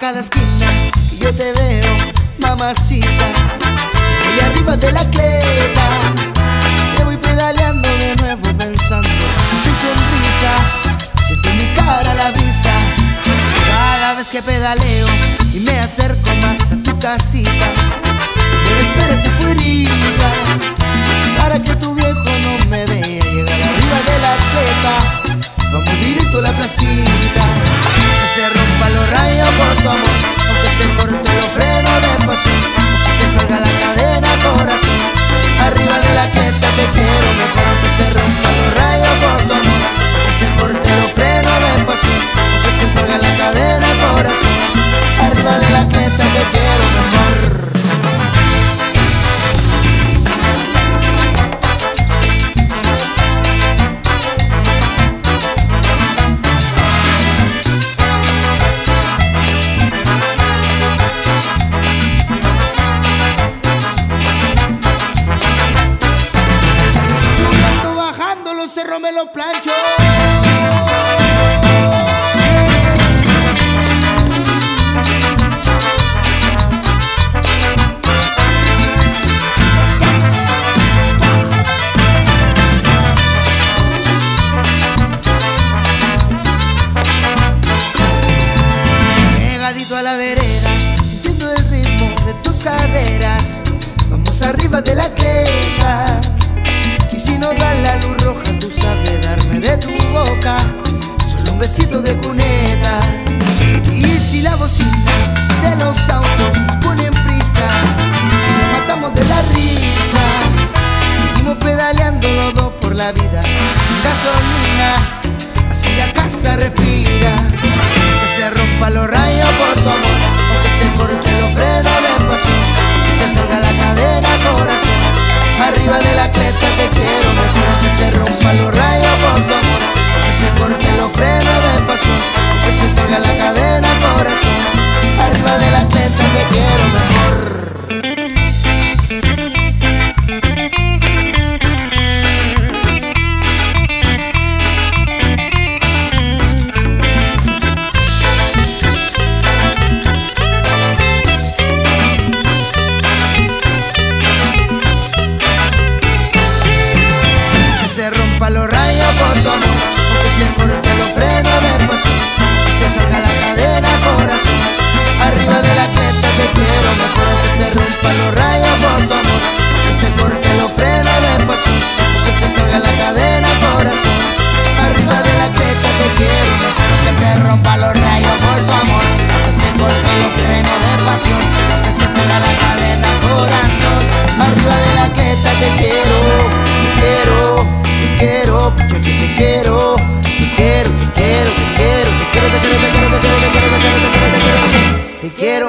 cada esquina que yo te veo, mamacita. Voy arriba de la cleta, te voy pedaleando de nuevo pensando en tu sonrisa. Siento en mi cara la brisa cada vez que pedaleo y me acerco más a tu casita. Pero esperes afuera para que tu viejo no me me los plancho. Pegadito a la vereda, sintiendo el ritmo de tus caderas. Vamos arriba de la creta. Y si no da la roja, tú sabes darme de tu boca solo un besito de cuneta. Y si la bocina de los autos pone prisa, nos matamos de la risa. Seguimos pedaleando los dos por la vida, sin gasolina, así la casa respira. Que se rompa los rayos por tu amor, pa' los rayos por botones, aunque si el te lo ofrece.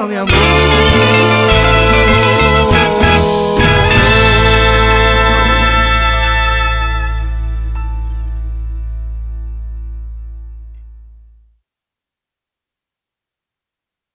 meu amor.